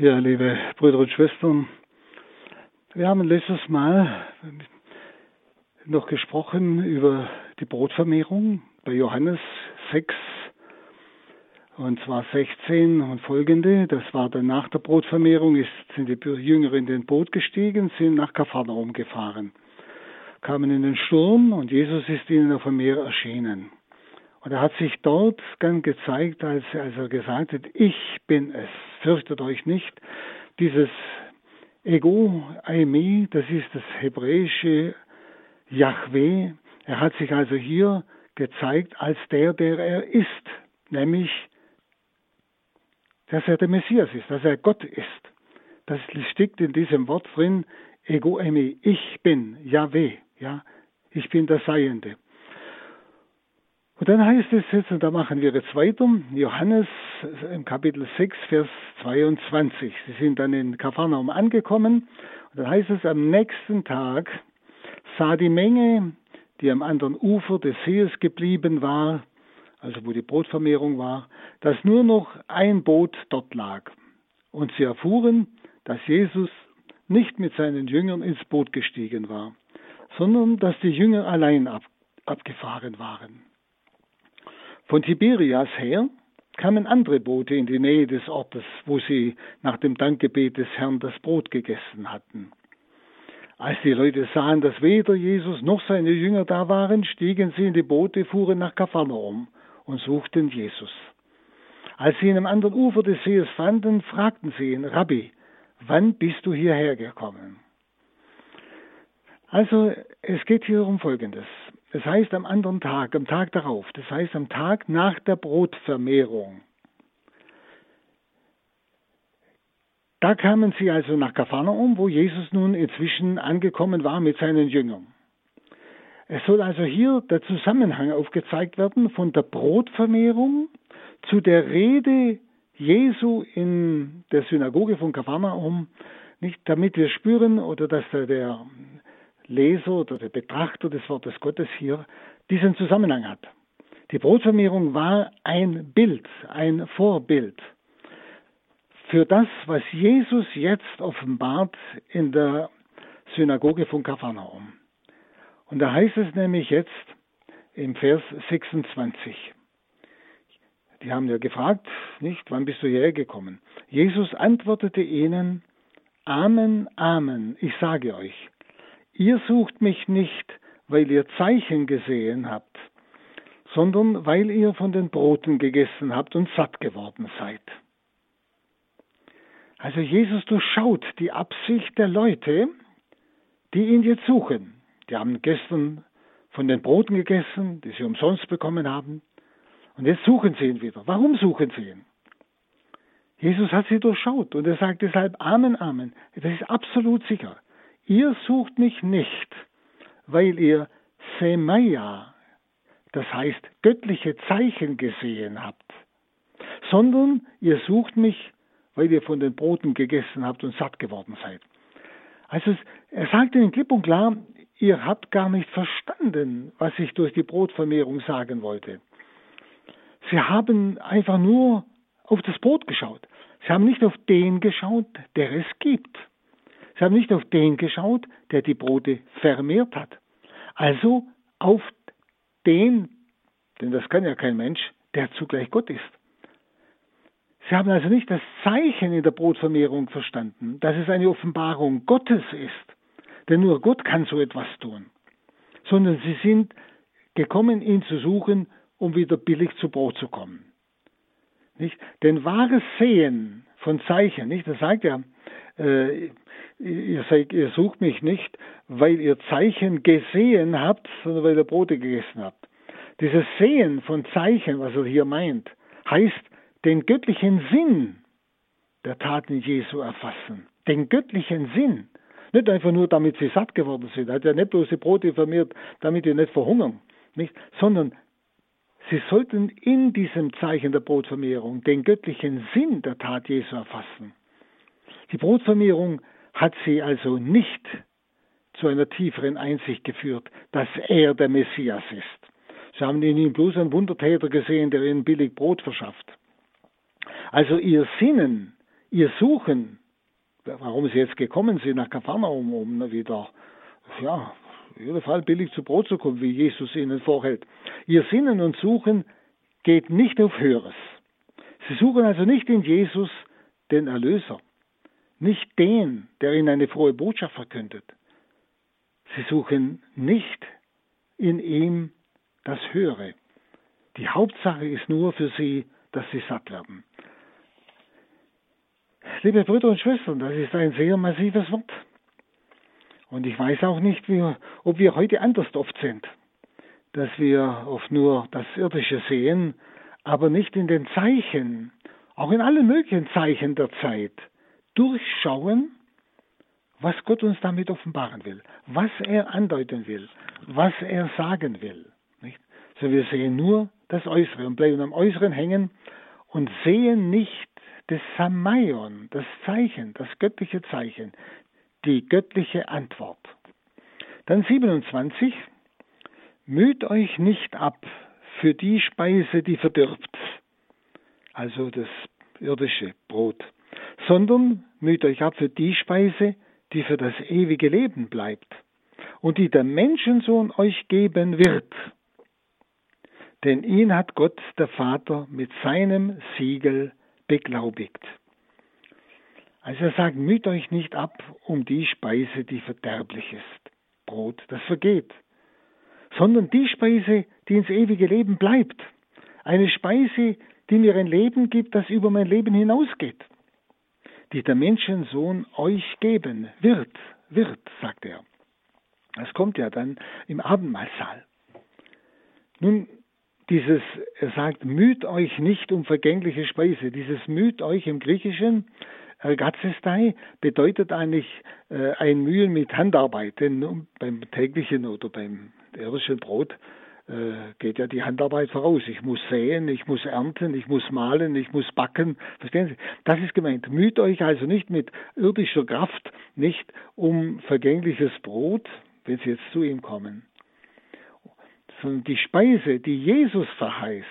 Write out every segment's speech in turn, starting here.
Ja, liebe Brüder und Schwestern, wir haben letztes Mal noch gesprochen über die Brotvermehrung bei Johannes 6 und zwar 16 und folgende. Das war dann nach der Brotvermehrung, sind die Jünger in den Boot gestiegen, sind nach Kapharnaum gefahren, kamen in den Sturm und Jesus ist ihnen auf dem Meer erschienen. Und er hat sich dort dann gezeigt, als, als er gesagt hat, ich bin es, fürchtet euch nicht. Dieses Ego, Aimi, das ist das hebräische Yahweh. Er hat sich also hier gezeigt als der, der er ist, nämlich, dass er der Messias ist, dass er Gott ist. Das steckt in diesem Wort drin, Ego Emi, ich bin Yahweh, ja, ich bin der Seiende. Und dann heißt es jetzt, und da machen wir jetzt weiter, Johannes im Kapitel 6, Vers 22. Sie sind dann in Kapharnaum angekommen. Und dann heißt es, am nächsten Tag sah die Menge, die am anderen Ufer des Sees geblieben war, also wo die Brotvermehrung war, dass nur noch ein Boot dort lag. Und sie erfuhren, dass Jesus nicht mit seinen Jüngern ins Boot gestiegen war, sondern dass die Jünger allein ab, abgefahren waren. Von Tiberias her kamen andere Boote in die Nähe des Ortes, wo sie nach dem Dankgebet des Herrn das Brot gegessen hatten. Als die Leute sahen, dass weder Jesus noch seine Jünger da waren, stiegen sie in die Boote, fuhren nach Kapharnaum und suchten Jesus. Als sie ihn am anderen Ufer des Sees fanden, fragten sie ihn, Rabbi, wann bist du hierher gekommen? Also es geht hier um Folgendes. Das heißt am anderen Tag, am Tag darauf, das heißt am Tag nach der Brotvermehrung. Da kamen sie also nach Kapharnaum, wo Jesus nun inzwischen angekommen war mit seinen Jüngern. Es soll also hier der Zusammenhang aufgezeigt werden von der Brotvermehrung zu der Rede Jesu in der Synagoge von Kapharnaum, nicht damit wir spüren oder dass der, der Leser oder der Betrachter des Wortes Gottes hier diesen Zusammenhang hat. Die Brotvermehrung war ein Bild, ein Vorbild für das, was Jesus jetzt offenbart in der Synagoge von Kapharnaum. Und da heißt es nämlich jetzt im Vers 26. Die haben ja gefragt, nicht, wann bist du hierher gekommen? Jesus antwortete ihnen, Amen, Amen, ich sage euch, Ihr sucht mich nicht, weil ihr Zeichen gesehen habt, sondern weil ihr von den Broten gegessen habt und satt geworden seid. Also Jesus durchschaut die Absicht der Leute, die ihn jetzt suchen. Die haben gestern von den Broten gegessen, die sie umsonst bekommen haben. Und jetzt suchen sie ihn wieder. Warum suchen sie ihn? Jesus hat sie durchschaut und er sagt deshalb Amen, Amen. Das ist absolut sicher. Ihr sucht mich nicht, weil ihr Semaya, das heißt göttliche Zeichen gesehen habt, sondern ihr sucht mich, weil ihr von den Broten gegessen habt und satt geworden seid. Also er sagt ihnen klipp und klar, ihr habt gar nicht verstanden, was ich durch die Brotvermehrung sagen wollte. Sie haben einfach nur auf das Brot geschaut. Sie haben nicht auf den geschaut, der es gibt. Sie haben nicht auf den geschaut, der die Brote vermehrt hat. Also auf den, denn das kann ja kein Mensch, der zugleich Gott ist. Sie haben also nicht das Zeichen in der Brotvermehrung verstanden, dass es eine Offenbarung Gottes ist, denn nur Gott kann so etwas tun, sondern sie sind gekommen, ihn zu suchen, um wieder billig zu Brot zu kommen. Nicht? Denn wahres Sehen von Zeichen, nicht? Das sagt er, äh, ihr, seid, ihr sucht mich nicht, weil ihr Zeichen gesehen habt, sondern weil ihr Brote gegessen habt. Dieses Sehen von Zeichen, was er hier meint, heißt den göttlichen Sinn der Taten Jesu erfassen. Den göttlichen Sinn. Nicht einfach nur, damit sie satt geworden sind. Er hat ja nicht bloß die Brote vermehrt, damit die nicht verhungern. Nicht? Sondern sie sollten in diesem Zeichen der Brotvermehrung den göttlichen Sinn der Tat Jesu erfassen. Die Brotvermehrung hat sie also nicht zu einer tieferen Einsicht geführt, dass er der Messias ist. Sie haben in ihm bloß einen Wundertäter gesehen, der ihnen billig Brot verschafft. Also ihr Sinnen, ihr Suchen, warum sie jetzt gekommen sind nach Kapharnaum, um wieder, ja, in jedem Fall billig zu Brot zu kommen, wie Jesus ihnen vorhält. Ihr Sinnen und Suchen geht nicht auf Höheres. Sie suchen also nicht in Jesus den Erlöser, nicht den, der ihnen eine frohe Botschaft verkündet. Sie suchen nicht in ihm das Höhere. Die Hauptsache ist nur für sie, dass sie satt werden. Liebe Brüder und Schwestern, das ist ein sehr massives Wort. Und ich weiß auch nicht, wie, ob wir heute anders oft sind, dass wir oft nur das Irdische sehen, aber nicht in den Zeichen, auch in allen möglichen Zeichen der Zeit, durchschauen, was Gott uns damit offenbaren will, was er andeuten will, was er sagen will. Nicht? So wir sehen nur das Äußere und bleiben am Äußeren hängen und sehen nicht das Samaion, das Zeichen, das göttliche Zeichen, die göttliche Antwort. Dann 27. Müht euch nicht ab für die Speise, die verdirbt, also das irdische Brot, sondern müht euch ab für die Speise, die für das ewige Leben bleibt und die der Menschensohn euch geben wird. Denn ihn hat Gott, der Vater, mit seinem Siegel beglaubigt. Also er sagt, müht euch nicht ab um die Speise, die verderblich ist, Brot, das vergeht, sondern die Speise, die ins ewige Leben bleibt, eine Speise, die mir ein Leben gibt, das über mein Leben hinausgeht, die der Menschensohn euch geben wird, wird, sagt er. Das kommt ja dann im Abendmahlsaal. Nun, dieses, er sagt, müht euch nicht um vergängliche Speise. Dieses müht euch im Griechischen, Ergatzestei, bedeutet eigentlich äh, ein Mühen mit Handarbeit. Denn beim täglichen oder beim irdischen Brot geht ja die Handarbeit voraus. Ich muss säen, ich muss ernten, ich muss malen, ich muss backen. Verstehen Sie? Das ist gemeint. Müht euch also nicht mit irdischer Kraft, nicht um vergängliches Brot, wenn Sie jetzt zu ihm kommen sondern die Speise, die Jesus verheißt,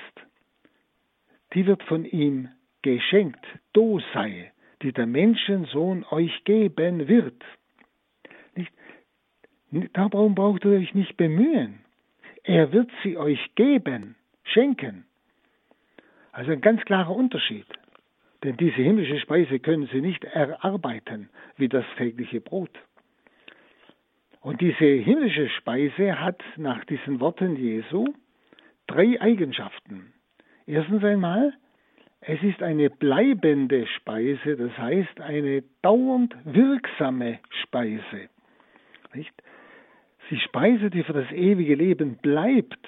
die wird von ihm geschenkt, do sei, die der Menschensohn euch geben wird. Nicht, darum braucht ihr euch nicht bemühen. Er wird sie euch geben, schenken. Also ein ganz klarer Unterschied. Denn diese himmlische Speise können sie nicht erarbeiten wie das tägliche Brot. Und diese himmlische Speise hat nach diesen Worten Jesu drei Eigenschaften. Erstens einmal, es ist eine bleibende Speise, das heißt eine dauernd wirksame Speise. Nicht? Die Speise, die für das ewige Leben bleibt,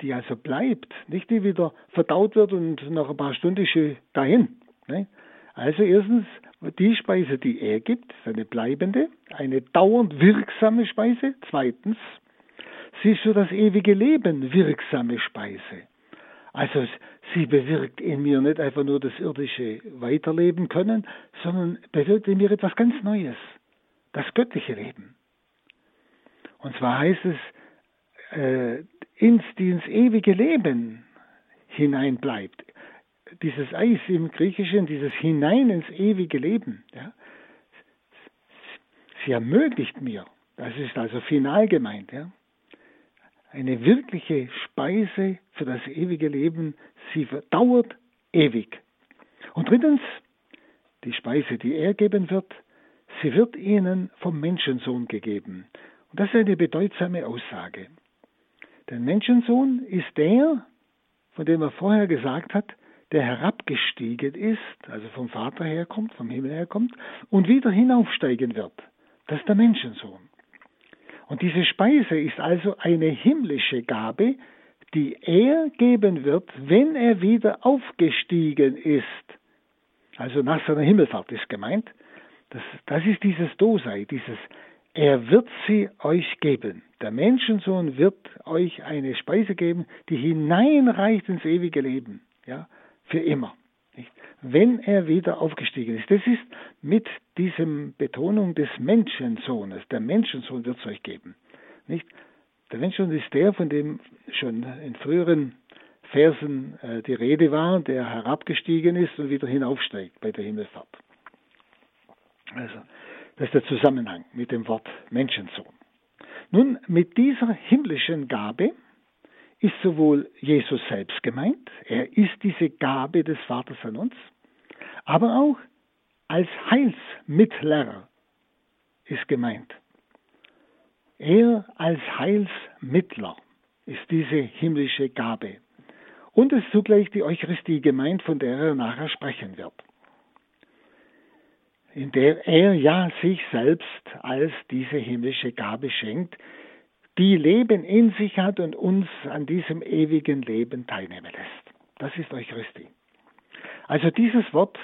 die also bleibt, nicht die wieder verdaut wird und nach ein paar Stunden ist dahin. Nicht? Also erstens die Speise, die er gibt, ist eine bleibende, eine dauernd wirksame Speise. Zweitens, sie ist für das ewige Leben wirksame Speise. Also sie bewirkt in mir nicht einfach nur das irdische Weiterleben können, sondern bewirkt in mir etwas ganz Neues, das göttliche Leben. Und zwar heißt es, äh, ins, ins ewige Leben hineinbleibt dieses Eis im Griechischen, dieses Hinein ins ewige Leben, ja, sie ermöglicht mir, das ist also final gemeint, ja, eine wirkliche Speise für das ewige Leben, sie dauert ewig. Und drittens, die Speise, die er geben wird, sie wird ihnen vom Menschensohn gegeben. Und das ist eine bedeutsame Aussage. Der Menschensohn ist der, von dem er vorher gesagt hat, der herabgestiegen ist, also vom Vater herkommt, vom Himmel herkommt, und wieder hinaufsteigen wird. Das ist der Menschensohn. Und diese Speise ist also eine himmlische Gabe, die er geben wird, wenn er wieder aufgestiegen ist. Also nach seiner Himmelfahrt ist gemeint. Das, das ist dieses Dosei, dieses Er wird sie euch geben. Der Menschensohn wird euch eine Speise geben, die hineinreicht ins ewige Leben. Ja, für immer. Nicht? Wenn er wieder aufgestiegen ist. Das ist mit diesem Betonung des Menschensohnes. Der Menschensohn wird es euch geben. Nicht? Der Menschensohn ist der, von dem schon in früheren Versen äh, die Rede war, der herabgestiegen ist und wieder hinaufsteigt bei der Himmelfahrt. Also, das ist der Zusammenhang mit dem Wort Menschensohn. Nun, mit dieser himmlischen Gabe ist sowohl Jesus selbst gemeint, er ist diese Gabe des Vaters an uns, aber auch als Heilsmittler ist gemeint. Er als Heilsmittler ist diese himmlische Gabe. Und es ist zugleich die Eucharistie gemeint, von der er nachher sprechen wird. In der er ja sich selbst als diese himmlische Gabe schenkt, die Leben in sich hat und uns an diesem ewigen Leben teilnehmen lässt. Das ist Eucharistie. Also dieses Wort,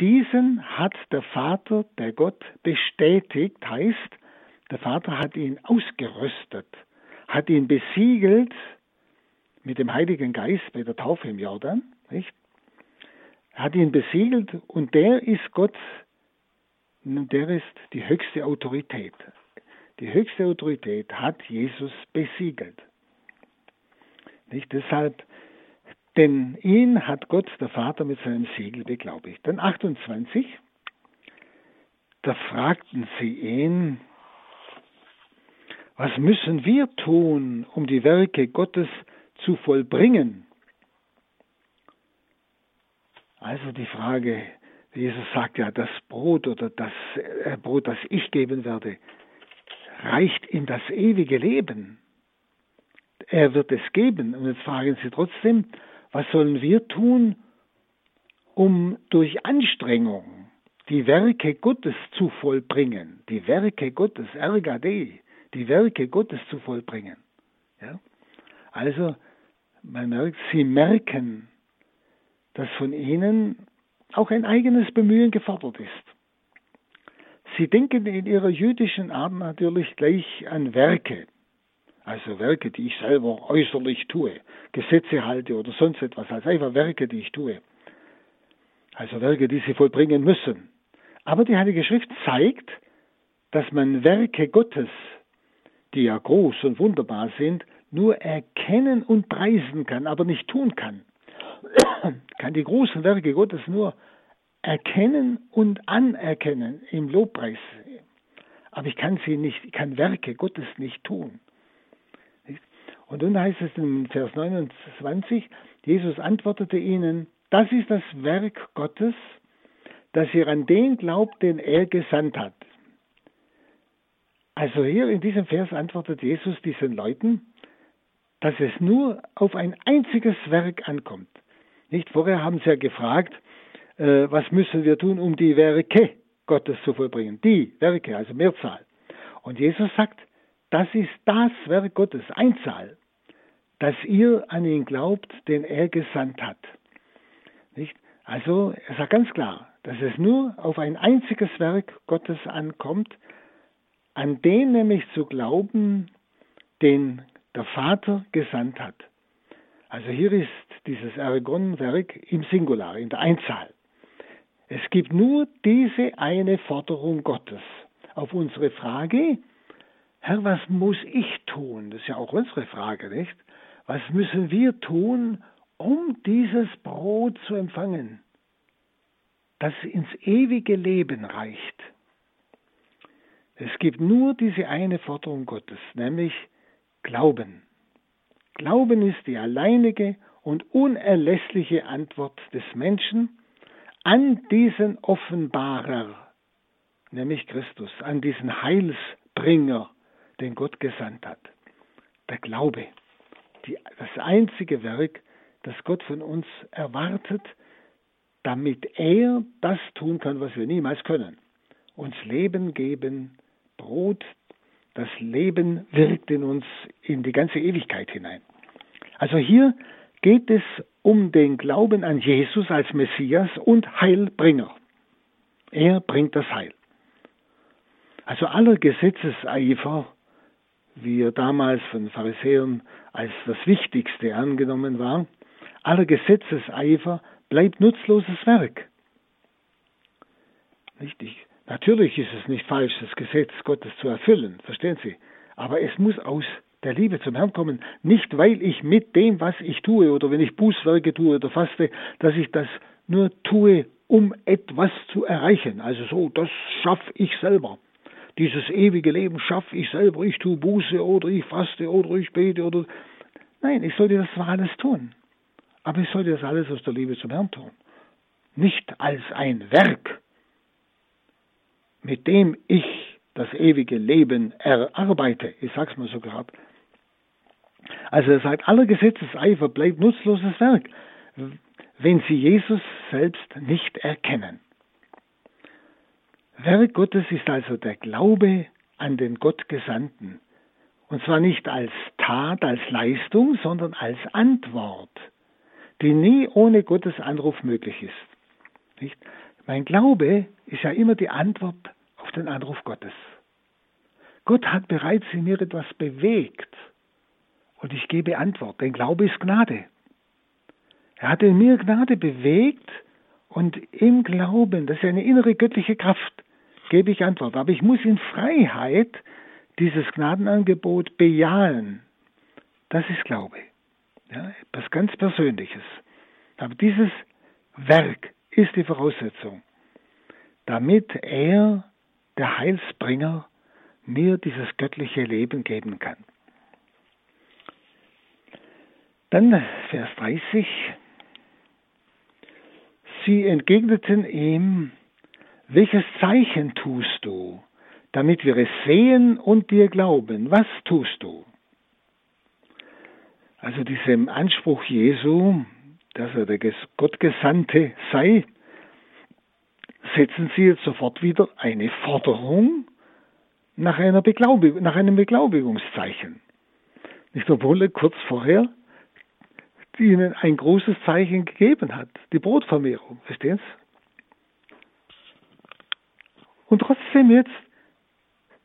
diesen hat der Vater, der Gott bestätigt, heißt, der Vater hat ihn ausgerüstet, hat ihn besiegelt mit dem Heiligen Geist bei der Taufe im Jordan, nicht? Hat ihn besiegelt und der ist Gott, der ist die höchste Autorität. Die höchste Autorität hat Jesus besiegelt. Nicht deshalb, denn ihn hat Gott, der Vater, mit seinem Siegel beglaubigt. Dann 28, da fragten sie ihn, was müssen wir tun, um die Werke Gottes zu vollbringen? Also die Frage, Jesus sagt ja, das Brot oder das äh, Brot, das ich geben werde, reicht in das ewige Leben. Er wird es geben. Und jetzt fragen Sie trotzdem, was sollen wir tun, um durch Anstrengung die Werke Gottes zu vollbringen? Die Werke Gottes, Dei, die Werke Gottes zu vollbringen. Ja? Also, man merkt, sie merken, dass von ihnen auch ein eigenes Bemühen gefordert ist. Sie denken in ihrer jüdischen Art natürlich gleich an Werke, also Werke, die ich selber äußerlich tue, Gesetze halte oder sonst etwas, als einfach Werke, die ich tue. Also Werke, die sie vollbringen müssen. Aber die Heilige Schrift zeigt, dass man Werke Gottes die ja groß und wunderbar sind, nur erkennen und preisen kann, aber nicht tun kann. kann die großen Werke Gottes nur erkennen und anerkennen im Lobpreis. Aber ich kann sie nicht, ich kann Werke Gottes nicht tun. Und dann heißt es in Vers 29, Jesus antwortete ihnen, das ist das Werk Gottes, dass ihr an den glaubt, den er gesandt hat. Also hier in diesem Vers antwortet Jesus diesen Leuten, dass es nur auf ein einziges Werk ankommt. Nicht vorher haben sie ja gefragt, äh, was müssen wir tun, um die Werke Gottes zu vollbringen? Die Werke, also Mehrzahl. Und Jesus sagt, das ist das Werk Gottes, Einzahl, dass ihr an ihn glaubt, den er gesandt hat. Nicht? Also er sagt ganz klar, dass es nur auf ein einziges Werk Gottes ankommt, an den nämlich zu glauben, den der Vater gesandt hat. Also hier ist dieses Ergon-Werk im Singular, in der Einzahl. Es gibt nur diese eine Forderung Gottes. Auf unsere Frage, Herr, was muss ich tun? Das ist ja auch unsere Frage, nicht? Was müssen wir tun, um dieses Brot zu empfangen, das ins ewige Leben reicht? Es gibt nur diese eine Forderung Gottes, nämlich Glauben. Glauben ist die alleinige und unerlässliche Antwort des Menschen an diesen Offenbarer, nämlich Christus, an diesen Heilsbringer, den Gott gesandt hat. Der Glaube, die, das einzige Werk, das Gott von uns erwartet, damit er das tun kann, was wir niemals können. Uns Leben geben, Brot, das Leben wirkt in uns in die ganze Ewigkeit hinein. Also hier geht es um den Glauben an Jesus als Messias und Heilbringer. Er bringt das Heil. Also aller Gesetzeseifer, wie er damals von Pharisäern als das Wichtigste angenommen war, aller Gesetzeseifer bleibt nutzloses Werk. Nicht? Ich Natürlich ist es nicht falsch, das Gesetz Gottes zu erfüllen, verstehen Sie? Aber es muss aus der Liebe zum Herrn kommen, nicht weil ich mit dem, was ich tue oder wenn ich Bußwerke tue oder faste, dass ich das nur tue, um etwas zu erreichen. Also so, das schaffe ich selber. Dieses ewige Leben schaffe ich selber. Ich tue Buße oder ich faste oder ich bete oder. Nein, ich sollte das zwar alles tun. Aber ich sollte das alles aus der Liebe zum Herrn tun. Nicht als ein Werk, mit dem ich das ewige Leben erarbeite. Ich sag's mal so gerade. Also er sagt, aller Gesetzeseifer bleibt nutzloses Werk, wenn sie Jesus selbst nicht erkennen. Werk Gottes ist also der Glaube an den Gottgesandten. Und zwar nicht als Tat, als Leistung, sondern als Antwort, die nie ohne Gottes Anruf möglich ist. Nicht? Mein Glaube ist ja immer die Antwort auf den Anruf Gottes. Gott hat bereits in mir etwas bewegt und ich gebe Antwort. Denn Glaube ist Gnade. Er hat in mir Gnade bewegt und im Glauben, das ist eine innere göttliche Kraft, gebe ich Antwort. Aber ich muss in Freiheit dieses Gnadenangebot bejahen. Das ist Glaube. Ja, etwas ganz Persönliches. Aber dieses Werk ist die Voraussetzung, damit er, der Heilsbringer, mir dieses göttliche Leben geben kann. Dann Vers 30. Sie entgegneten ihm, welches Zeichen tust du, damit wir es sehen und dir glauben? Was tust du? Also diesem Anspruch Jesu, dass er der Gottgesandte sei, setzen Sie jetzt sofort wieder eine Forderung nach, einer Beglaubig nach einem Beglaubigungszeichen. Nicht obwohl er kurz vorher ihnen ein großes Zeichen gegeben hat, die Brotvermehrung, verstehen Sie? Und trotzdem jetzt,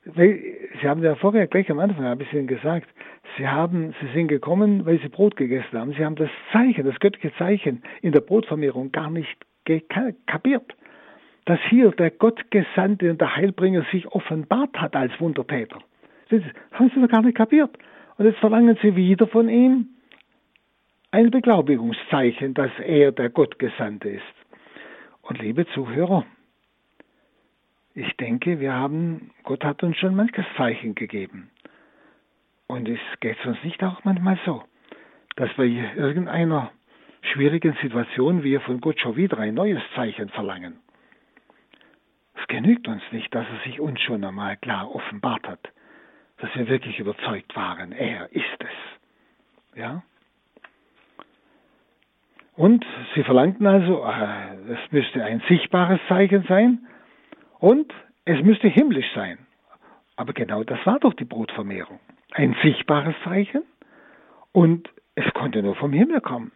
Sie haben ja vorher gleich am Anfang ein bisschen gesagt, Sie haben, Sie sind gekommen, weil Sie Brot gegessen haben. Sie haben das Zeichen, das göttliche Zeichen in der Brotvermehrung gar nicht kapiert. Dass hier der Gottgesandte und der Heilbringer sich offenbart hat als Wundertäter. Das haben Sie noch gar nicht kapiert. Und jetzt verlangen Sie wieder von ihm ein Beglaubigungszeichen, dass er der Gottgesandte ist. Und liebe Zuhörer, ich denke, wir haben, Gott hat uns schon manches Zeichen gegeben. Und es geht uns nicht auch manchmal so, dass wir in irgendeiner schwierigen Situation wir von Gott schon wieder ein neues Zeichen verlangen. Es genügt uns nicht, dass er sich uns schon einmal klar offenbart hat, dass wir wirklich überzeugt waren, er ist es. Ja? Und sie verlangten also, äh, es müsste ein sichtbares Zeichen sein, und es müsste himmlisch sein. Aber genau das war doch die Brotvermehrung. Ein sichtbares Zeichen und es konnte nur vom Himmel kommen.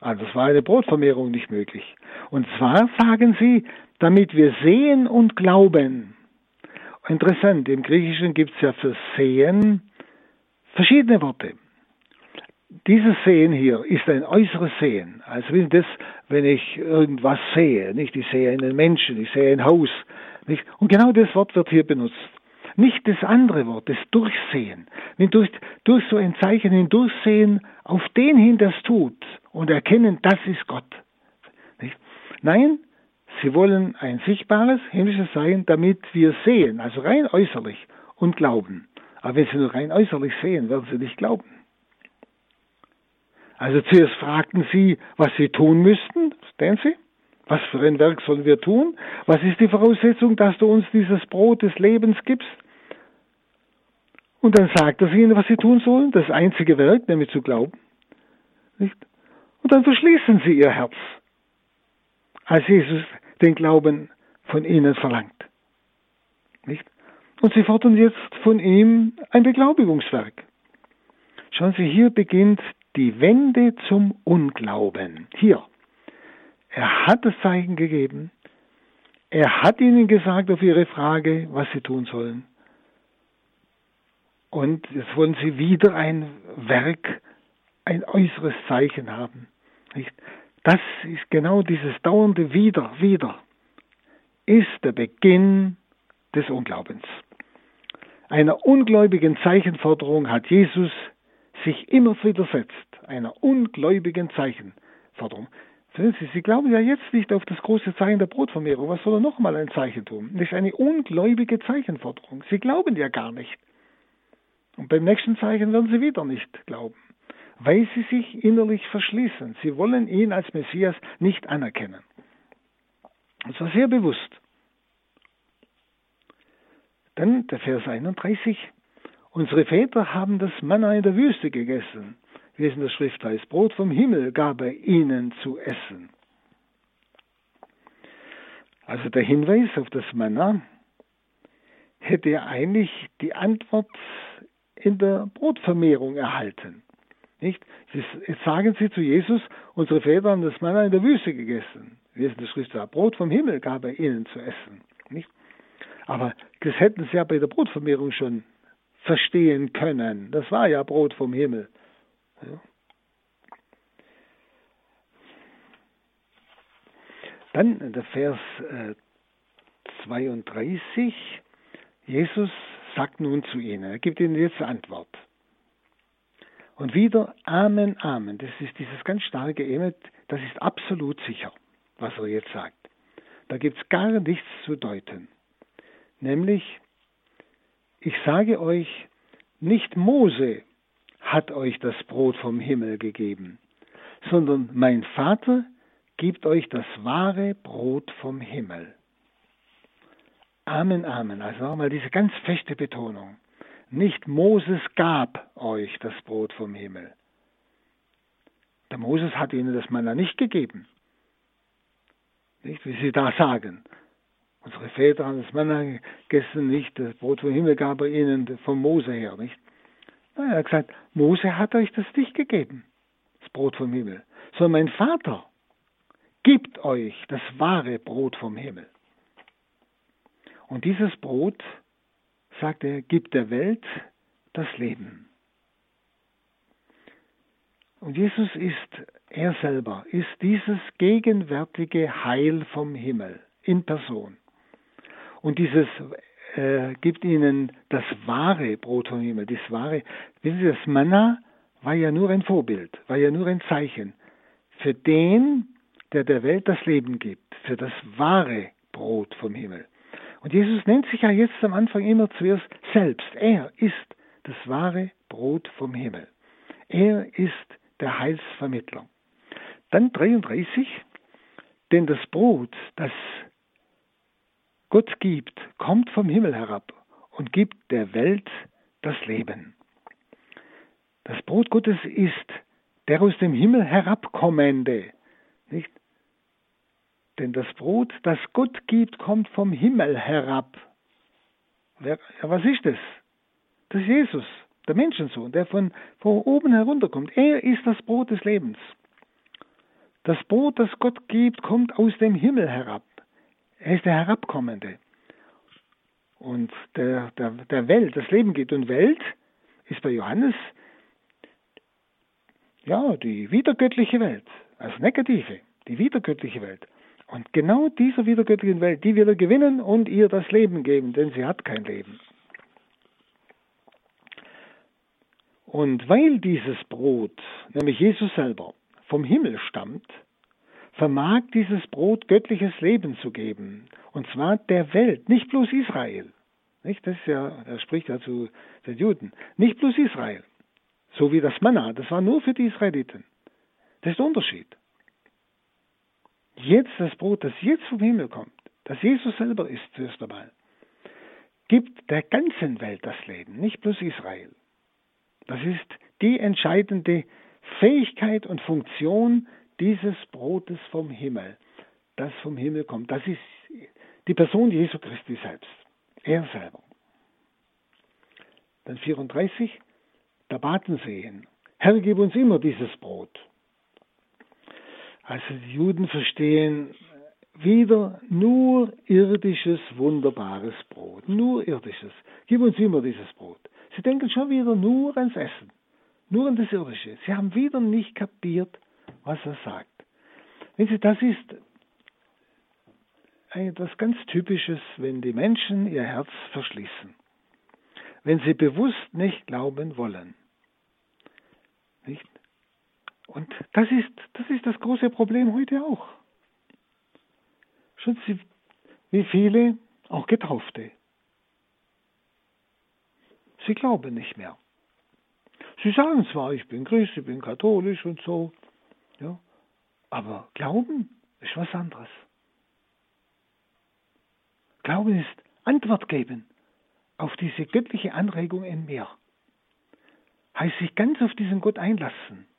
Also es war eine Brotvermehrung nicht möglich. Und zwar sagen sie, damit wir sehen und glauben. Interessant, im Griechischen gibt es ja für sehen verschiedene Worte. Dieses Sehen hier ist ein äußeres Sehen. Also das, wenn ich irgendwas sehe, nicht? Ich sehe einen Menschen, ich sehe ein Haus, nicht? Und genau das Wort wird hier benutzt. Nicht das andere Wort, das Durchsehen. Wenn durch, durch so ein Zeichen hindurchsehen auf den hin, das tut und erkennen, das ist Gott. Nicht? Nein, sie wollen ein sichtbares, himmlisches Sein, damit wir sehen, also rein äußerlich und glauben. Aber wenn sie nur rein äußerlich sehen, werden sie nicht glauben. Also zuerst fragten sie, was sie tun müssten, verstehen Sie? Was für ein Werk sollen wir tun? Was ist die Voraussetzung, dass du uns dieses Brot des Lebens gibst? Und dann sagt er ihnen, was sie tun sollen, das einzige Werk, nämlich zu glauben. Nicht? Und dann verschließen sie ihr Herz, als Jesus den Glauben von ihnen verlangt. Nicht? Und sie fordern jetzt von ihm ein Beglaubigungswerk. Schauen Sie, hier beginnt die Wende zum Unglauben. Hier. Er hat das Zeichen gegeben. Er hat ihnen gesagt auf ihre Frage, was sie tun sollen. Und jetzt wollen sie wieder ein Werk, ein äußeres Zeichen haben. Das ist genau dieses dauernde Wieder, Wieder, ist der Beginn des Unglaubens. Einer ungläubigen Zeichenforderung hat Jesus sich immer widersetzt. Einer ungläubigen Zeichenforderung. Sie, Sie glauben ja jetzt nicht auf das große Zeichen der Brotvermehrung. Was soll er nochmal ein Zeichen tun? Das ist eine ungläubige Zeichenforderung. Sie glauben ja gar nicht. Und beim nächsten Zeichen werden Sie wieder nicht glauben, weil Sie sich innerlich verschließen. Sie wollen ihn als Messias nicht anerkennen. Das war sehr bewusst. Dann der Vers 31. Unsere Väter haben das Manna in der Wüste gegessen, wie es in der Schrift heißt. Brot vom Himmel gab er ihnen zu essen. Also der Hinweis auf das Manna hätte er eigentlich die Antwort in der Brotvermehrung erhalten. Nicht? Jetzt sagen sie zu Jesus, unsere Väter haben das Manna in der Wüste gegessen. In der Schrift sagt, Brot vom Himmel gab er ihnen zu essen. Nicht? Aber das hätten sie ja bei der Brotvermehrung schon verstehen können. Das war ja Brot vom Himmel. Ja. Dann der Vers äh, 32. Jesus sagt nun zu ihnen, er gibt ihnen jetzt Antwort. Und wieder Amen, Amen. Das ist dieses ganz starke Amen, das ist absolut sicher, was er jetzt sagt. Da gibt es gar nichts zu deuten. Nämlich, ich sage euch, nicht Mose hat euch das Brot vom Himmel gegeben, sondern mein Vater gibt euch das wahre Brot vom Himmel. Amen, Amen. Also nochmal diese ganz feste Betonung. Nicht Moses gab euch das Brot vom Himmel. Der Moses hat ihnen das Manna nicht gegeben. Nicht, wie sie da sagen. Unsere Väter haben das Manna gegessen, nicht das Brot vom Himmel gab er ihnen vom Mose her, nicht? Nein, er hat gesagt, Mose hat euch das nicht gegeben, das Brot vom Himmel, sondern mein Vater gibt euch das wahre Brot vom Himmel. Und dieses Brot, sagt er, gibt der Welt das Leben. Und Jesus ist, er selber, ist dieses gegenwärtige Heil vom Himmel in Person. Und dieses äh, gibt ihnen das wahre Brot vom Himmel, das wahre. Wissen Sie, das Manna war ja nur ein Vorbild, war ja nur ein Zeichen für den, der der Welt das Leben gibt, für das wahre Brot vom Himmel. Und Jesus nennt sich ja jetzt am Anfang immer zuerst selbst. Er ist das wahre Brot vom Himmel. Er ist der Heilsvermittler. Dann 33, denn das Brot, das Gott gibt, kommt vom Himmel herab und gibt der Welt das Leben. Das Brot Gottes ist der aus dem Himmel herabkommende. Denn das Brot, das Gott gibt, kommt vom Himmel herab. Wer, ja, was ist das? Das ist Jesus, der Menschensohn, der von, von oben herunterkommt. Er ist das Brot des Lebens. Das Brot, das Gott gibt, kommt aus dem Himmel herab. Er ist der Herabkommende. Und der, der, der Welt, das Leben gibt. Und Welt ist bei Johannes ja die wiedergöttliche Welt, als negative, die wiedergöttliche Welt. Und genau dieser wiedergöttlichen Welt, die will er gewinnen und ihr das Leben geben, denn sie hat kein Leben. Und weil dieses Brot, nämlich Jesus selber, vom Himmel stammt, vermag dieses Brot göttliches Leben zu geben. Und zwar der Welt, nicht bloß Israel. Nicht? Das ist ja, er spricht ja zu den Juden. Nicht bloß Israel. So wie das Manna, das war nur für die Israeliten. Das ist der Unterschied. Jetzt das Brot, das jetzt vom Himmel kommt, das Jesus selber ist zuerst einmal, gibt der ganzen Welt das Leben, nicht bloß Israel. Das ist die entscheidende Fähigkeit und Funktion dieses Brotes vom Himmel, das vom Himmel kommt. Das ist die Person Jesu Christi selbst. Er selber. Dann 34, da baten sie ihn. Herr, gib uns immer dieses Brot. Also die Juden verstehen wieder nur irdisches, wunderbares Brot. Nur irdisches. Gib uns immer dieses Brot. Sie denken schon wieder nur ans Essen. Nur an das Irdische. Sie haben wieder nicht kapiert, was er sagt. Wenn Sie, das ist etwas ganz Typisches, wenn die Menschen ihr Herz verschließen. wenn sie bewusst nicht glauben wollen. Nicht? Und das ist, das ist das große Problem heute auch. Schon wie viele, auch Getaufte, sie glauben nicht mehr. Sie sagen zwar, ich bin Christ, ich bin katholisch und so, ja, aber Glauben ist was anderes. Glauben ist Antwort geben auf diese göttliche Anregung in mir. Heißt sich ganz auf diesen Gott einlassen.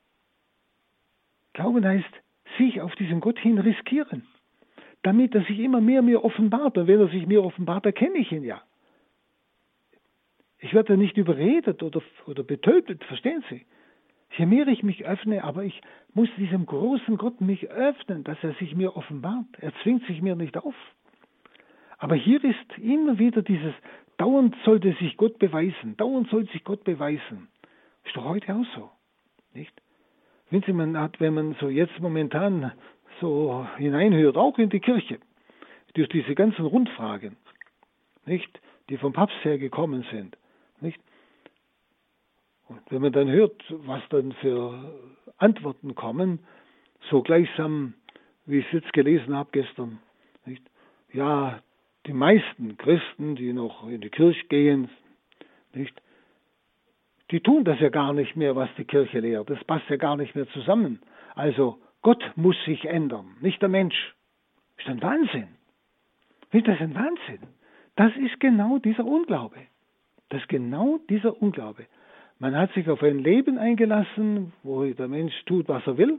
Glauben heißt sich auf diesen Gott hin riskieren, damit er sich immer mehr mir offenbart. Und wenn er sich mir offenbart, erkenne ich ihn ja. Ich werde nicht überredet oder, oder betötet, verstehen Sie? Je mehr ich mich öffne, aber ich muss diesem großen Gott mich öffnen, dass er sich mir offenbart. Er zwingt sich mir nicht auf. Aber hier ist immer wieder dieses, dauernd sollte sich Gott beweisen, dauernd soll sich Gott beweisen. Ist doch heute auch so, nicht? Wenn, Sie, man wenn man so jetzt momentan so hineinhört, auch in die Kirche, durch diese ganzen Rundfragen, nicht, die vom Papst her gekommen sind, nicht? Und wenn man dann hört, was dann für Antworten kommen, so gleichsam, wie ich es jetzt gelesen habe gestern, nicht? Ja, die meisten Christen, die noch in die Kirche gehen, nicht? Die tun das ja gar nicht mehr, was die Kirche lehrt. Das passt ja gar nicht mehr zusammen. Also Gott muss sich ändern, nicht der Mensch. Das ist ein Wahnsinn. Das ist ein Wahnsinn. Das ist genau dieser Unglaube. Das ist genau dieser Unglaube. Man hat sich auf ein Leben eingelassen, wo der Mensch tut, was er will.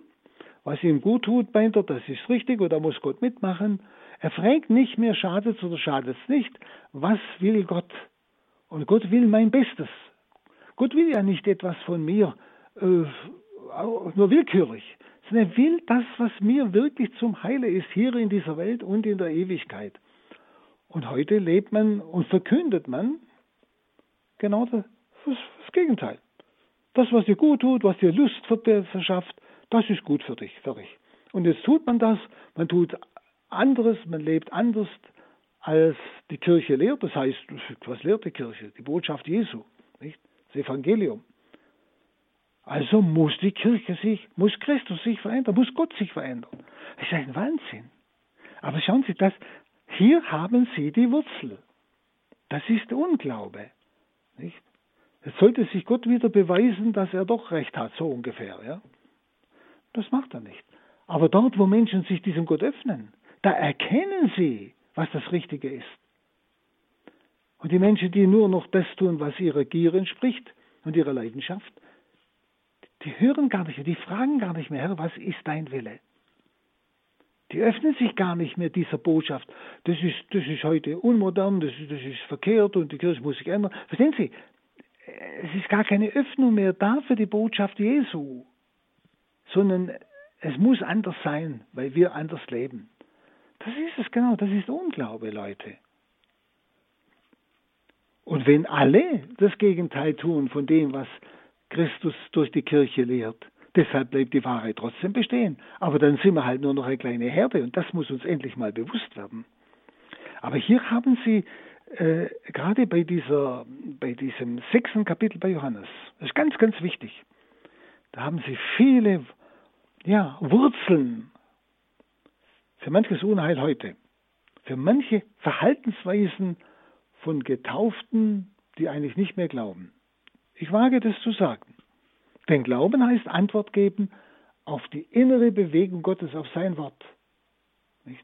Was ihm gut tut, meint er, das ist richtig oder muss Gott mitmachen. Er fragt nicht mehr, schadet es oder schadet es nicht. Was will Gott? Und Gott will mein Bestes. Gott will ja nicht etwas von mir, äh, nur willkürlich, sondern er will das, was mir wirklich zum Heile ist, hier in dieser Welt und in der Ewigkeit. Und heute lebt man und verkündet man, genau das, das Gegenteil. Das, was dir gut tut, was dir Lust verschafft, das ist gut für dich, dich. Und jetzt tut man das, man tut anderes, man lebt anders, als die Kirche lehrt. Das heißt, was lehrt die Kirche? Die Botschaft Jesu, nicht? Das Evangelium. Also muss die Kirche sich, muss Christus sich verändern, muss Gott sich verändern. Das ist ein Wahnsinn. Aber schauen Sie, das, hier haben Sie die Wurzel. Das ist Unglaube. Nicht? Jetzt sollte sich Gott wieder beweisen, dass er doch recht hat, so ungefähr. Ja? Das macht er nicht. Aber dort, wo Menschen sich diesem Gott öffnen, da erkennen sie, was das Richtige ist. Und die Menschen, die nur noch das tun, was ihrer Gier entspricht und ihrer Leidenschaft, die hören gar nicht mehr, die fragen gar nicht mehr, Herr, was ist dein Wille? Die öffnen sich gar nicht mehr dieser Botschaft. Das ist, das ist heute unmodern, das ist, das ist verkehrt und die Kirche muss sich ändern. Verstehen Sie? Es ist gar keine Öffnung mehr da für die Botschaft Jesu, sondern es muss anders sein, weil wir anders leben. Das ist es genau, das ist Unglaube, Leute. Und wenn alle das Gegenteil tun von dem, was Christus durch die Kirche lehrt, Deshalb bleibt die Wahrheit trotzdem bestehen. Aber dann sind wir halt nur noch eine kleine Herde und das muss uns endlich mal bewusst werden. Aber hier haben Sie äh, gerade bei, dieser, bei diesem sechsten Kapitel bei Johannes, das ist ganz, ganz wichtig, da haben Sie viele ja, Wurzeln für manches Unheil heute, für manche Verhaltensweisen von Getauften, die eigentlich nicht mehr glauben. Ich wage das zu sagen. Denn Glauben heißt Antwort geben auf die innere Bewegung Gottes, auf sein Wort. Nicht?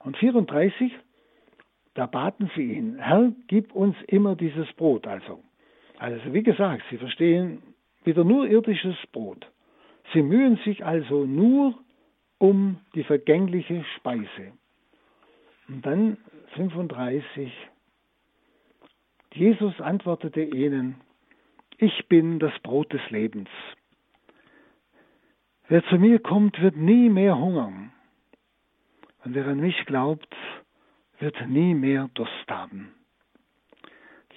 Und 34, da baten sie ihn, Herr, gib uns immer dieses Brot. Also, also wie gesagt, sie verstehen wieder nur irdisches Brot. Sie mühen sich also nur um die vergängliche Speise. Und dann 35, Jesus antwortete ihnen, ich bin das Brot des Lebens. Wer zu mir kommt, wird nie mehr hungern. Und wer an mich glaubt, wird nie mehr Durst haben.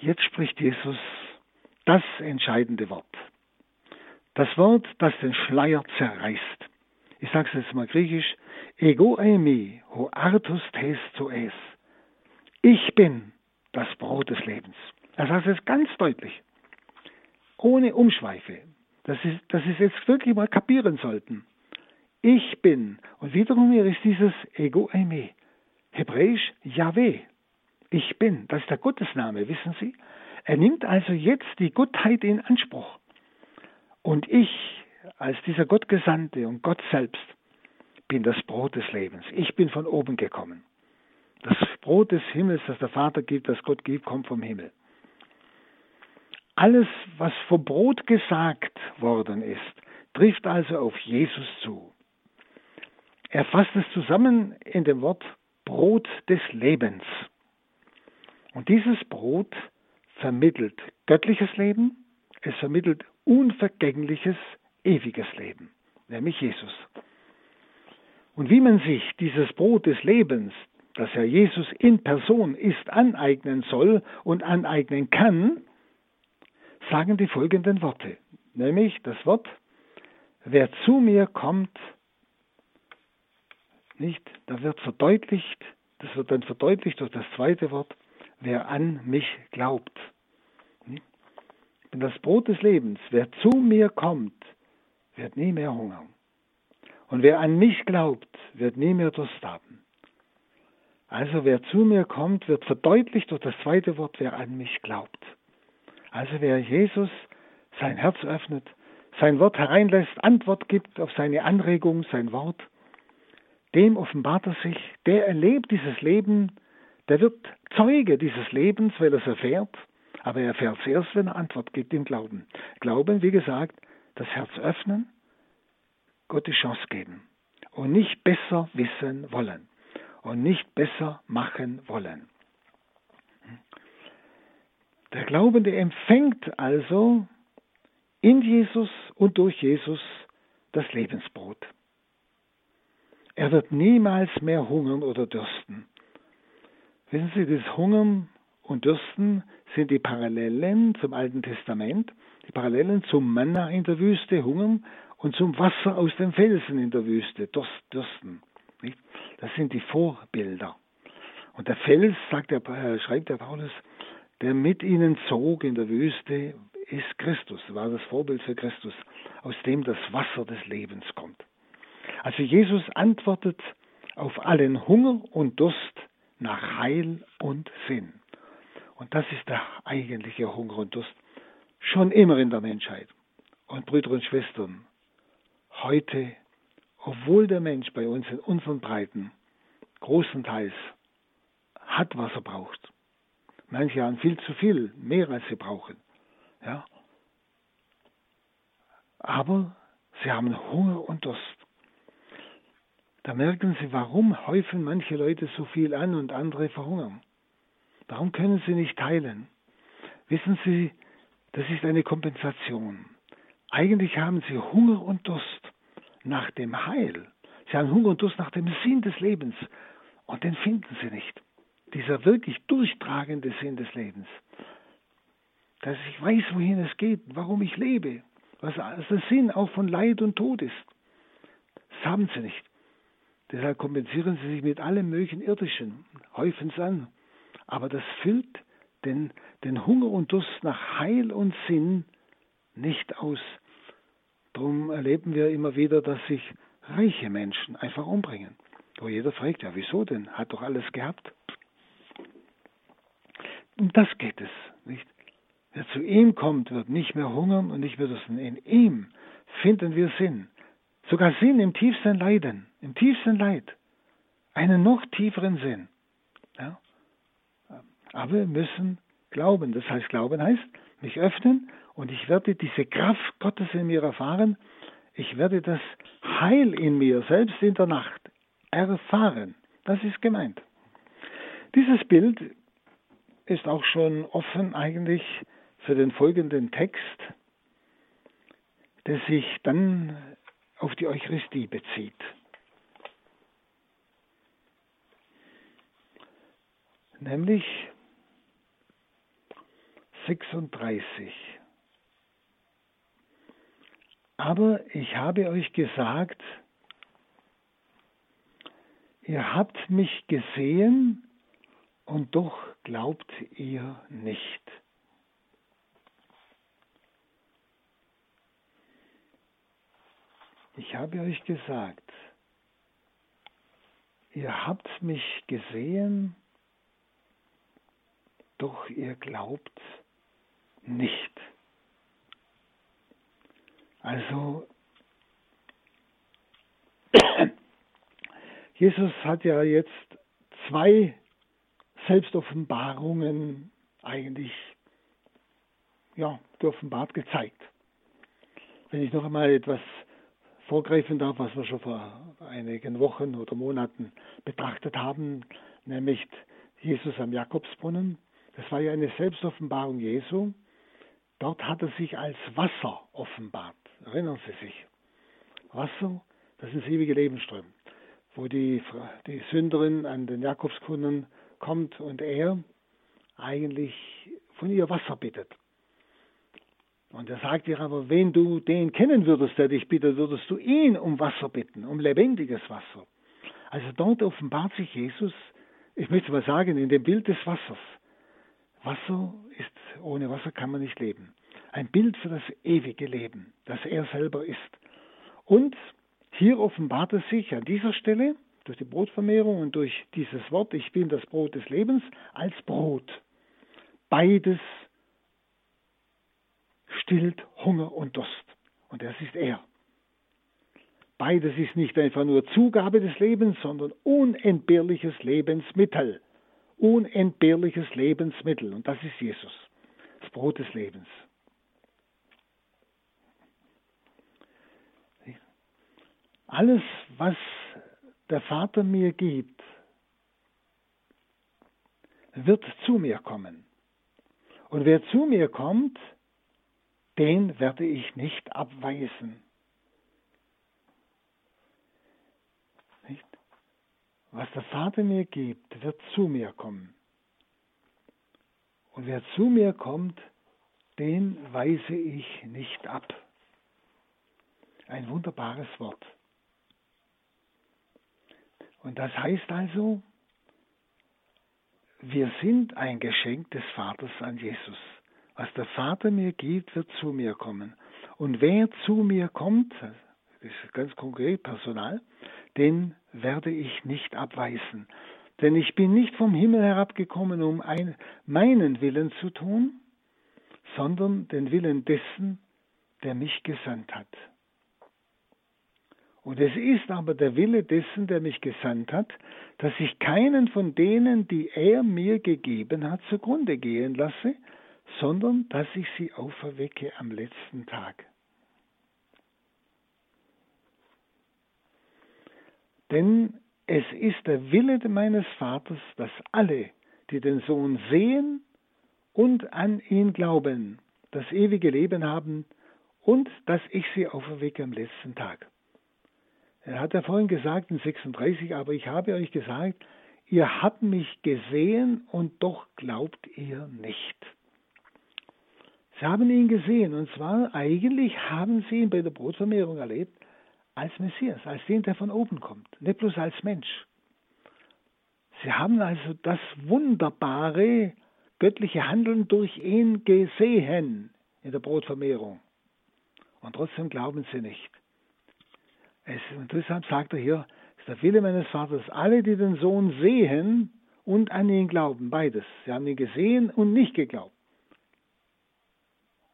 Jetzt spricht Jesus das entscheidende Wort. Das Wort, das den Schleier zerreißt. Ich sage es jetzt mal griechisch. Ego eimi, ho artus tes to es. Ich bin das Brot des Lebens. Er sagt es ganz deutlich, ohne Umschweife, dass Sie, dass Sie es jetzt wirklich mal kapieren sollten. Ich bin, und wiederum hier ist dieses Ego Eime, hebräisch Yahweh. Ich bin, das ist der Gottesname, wissen Sie? Er nimmt also jetzt die Gottheit in Anspruch. Und ich, als dieser Gottgesandte und Gott selbst, bin das Brot des Lebens. Ich bin von oben gekommen. Das Brot des Himmels, das der Vater gibt, das Gott gibt, kommt vom Himmel. Alles, was vom Brot gesagt worden ist, trifft also auf Jesus zu. Er fasst es zusammen in dem Wort Brot des Lebens. Und dieses Brot vermittelt göttliches Leben, es vermittelt unvergängliches, ewiges Leben, nämlich Jesus. Und wie man sich dieses Brot des Lebens, das ja Jesus in Person ist, aneignen soll und aneignen kann, sagen die folgenden Worte, nämlich das Wort, wer zu mir kommt, nicht, da wird verdeutlicht, das wird dann verdeutlicht durch das zweite Wort, wer an mich glaubt. Bin das Brot des Lebens. Wer zu mir kommt, wird nie mehr hungern. Und wer an mich glaubt, wird nie mehr Durst haben. Also wer zu mir kommt, wird verdeutlicht durch das zweite Wort, wer an mich glaubt. Also wer Jesus sein Herz öffnet, sein Wort hereinlässt, Antwort gibt auf seine Anregung, sein Wort, dem offenbart er sich, der erlebt dieses Leben, der wird Zeuge dieses Lebens, weil er es erfährt, aber er erfährt es erst, wenn er Antwort gibt im Glauben. Glauben, wie gesagt, das Herz öffnen, Gott die Chance geben und nicht besser wissen wollen und nicht besser machen wollen. Der Glaubende empfängt also in Jesus und durch Jesus das Lebensbrot. Er wird niemals mehr hungern oder dürsten. Wissen Sie, das Hungern und Dürsten sind die Parallelen zum Alten Testament, die Parallelen zum Manna in der Wüste, Hungern und zum Wasser aus den Felsen in der Wüste, Dürsten. Das sind die Vorbilder. Und der Fels, sagt der, äh, schreibt der Paulus, der mit ihnen zog in der Wüste, ist Christus, war das Vorbild für Christus, aus dem das Wasser des Lebens kommt. Also Jesus antwortet auf allen Hunger und Durst nach Heil und Sinn. Und das ist der eigentliche Hunger und Durst. Schon immer in der Menschheit. Und Brüder und Schwestern, heute, obwohl der Mensch bei uns in unseren Breiten großenteils hat, was er braucht, manche haben viel zu viel, mehr als sie brauchen, ja, aber sie haben Hunger und Durst. Da merken Sie, warum häufen manche Leute so viel an und andere verhungern. Warum können sie nicht teilen? Wissen Sie, das ist eine Kompensation. Eigentlich haben sie Hunger und Durst nach dem Heil. Sie haben Hunger und Durst nach dem Sinn des Lebens. Und den finden sie nicht. Dieser wirklich durchtragende Sinn des Lebens. Dass ich weiß, wohin es geht, warum ich lebe. Was der Sinn auch von Leid und Tod ist. Das haben sie nicht. Deshalb kompensieren sie sich mit allem möglichen Irdischen, häufen es an. Aber das füllt den, den Hunger und Durst nach Heil und Sinn nicht aus. Darum erleben wir immer wieder, dass sich reiche Menschen einfach umbringen. Wo jeder fragt, ja, wieso denn? Hat doch alles gehabt. Um das geht es, nicht? Wer zu ihm kommt, wird nicht mehr hungern und nicht mehr dürsten. In ihm finden wir Sinn. Sogar Sinn im tiefsten Leiden, im tiefsten Leid. Einen noch tieferen Sinn. Ja? Aber wir müssen glauben. Das heißt, glauben heißt, mich öffnen und ich werde diese Kraft Gottes in mir erfahren. Ich werde das Heil in mir, selbst in der Nacht, erfahren. Das ist gemeint. Dieses Bild ist auch schon offen eigentlich für den folgenden Text, der sich dann auf die Eucharistie bezieht. Nämlich 36. Aber ich habe euch gesagt, ihr habt mich gesehen, und doch glaubt ihr nicht. Ich habe euch gesagt, ihr habt mich gesehen, doch ihr glaubt nicht. Also Jesus hat ja jetzt zwei Selbstoffenbarungen eigentlich ja, geoffenbart gezeigt. Wenn ich noch einmal etwas vorgreifen darf, was wir schon vor einigen Wochen oder Monaten betrachtet haben, nämlich Jesus am Jakobsbrunnen. Das war ja eine Selbstoffenbarung Jesu. Dort hat er sich als Wasser offenbart. Erinnern Sie sich. Wasser, das ist ewige Lebensström, wo die, die Sünderin an den Jakobsbrunnen kommt und er eigentlich von ihr Wasser bittet. Und er sagt ihr aber, wenn du den kennen würdest, der dich bittet, würdest du ihn um Wasser bitten, um lebendiges Wasser. Also dort offenbart sich Jesus, ich möchte mal sagen, in dem Bild des Wassers. Wasser ist, ohne Wasser kann man nicht leben. Ein Bild für das ewige Leben, das er selber ist. Und hier offenbart es sich an dieser Stelle, durch die Brotvermehrung und durch dieses Wort, ich bin das Brot des Lebens, als Brot. Beides stillt Hunger und Durst. Und das ist er. Beides ist nicht einfach nur Zugabe des Lebens, sondern unentbehrliches Lebensmittel. Unentbehrliches Lebensmittel. Und das ist Jesus, das Brot des Lebens. Alles, was der Vater mir gibt, wird zu mir kommen. Und wer zu mir kommt, den werde ich nicht abweisen. Nicht? Was der Vater mir gibt, wird zu mir kommen. Und wer zu mir kommt, den weise ich nicht ab. Ein wunderbares Wort. Und das heißt also, wir sind ein Geschenk des Vaters an Jesus. Was der Vater mir gibt, wird zu mir kommen. Und wer zu mir kommt, das ist ganz konkret Personal, den werde ich nicht abweisen. Denn ich bin nicht vom Himmel herabgekommen, um ein, meinen Willen zu tun, sondern den Willen dessen, der mich gesandt hat. Und es ist aber der Wille dessen, der mich gesandt hat, dass ich keinen von denen, die er mir gegeben hat, zugrunde gehen lasse, sondern dass ich sie auferwecke am letzten Tag. Denn es ist der Wille meines Vaters, dass alle, die den Sohn sehen und an ihn glauben, das ewige Leben haben und dass ich sie auferwecke am letzten Tag. Er hat ja vorhin gesagt in 36, aber ich habe euch gesagt, ihr habt mich gesehen und doch glaubt ihr nicht. Sie haben ihn gesehen und zwar eigentlich haben sie ihn bei der Brotvermehrung erlebt als Messias, als den, der von oben kommt, nicht bloß als Mensch. Sie haben also das wunderbare göttliche Handeln durch ihn gesehen in der Brotvermehrung. Und trotzdem glauben sie nicht. Es, und deshalb sagt er hier, es ist der Wille meines Vaters, alle, die den Sohn sehen und an ihn glauben, beides. Sie haben ihn gesehen und nicht geglaubt.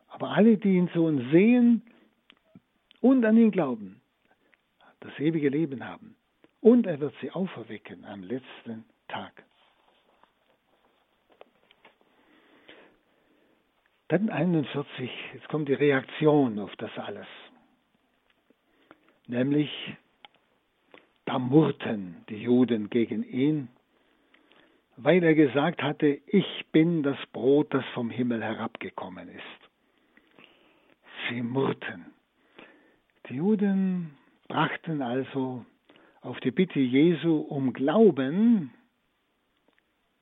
Aber alle, die ihn so sehen und an ihn glauben, das ewige Leben haben. Und er wird sie auferwecken am letzten Tag. Dann 41, jetzt kommt die Reaktion auf das alles. Nämlich, da murrten die Juden gegen ihn, weil er gesagt hatte, ich bin das Brot, das vom Himmel herabgekommen ist sie murrten. Die Juden brachten also auf die Bitte Jesu um Glauben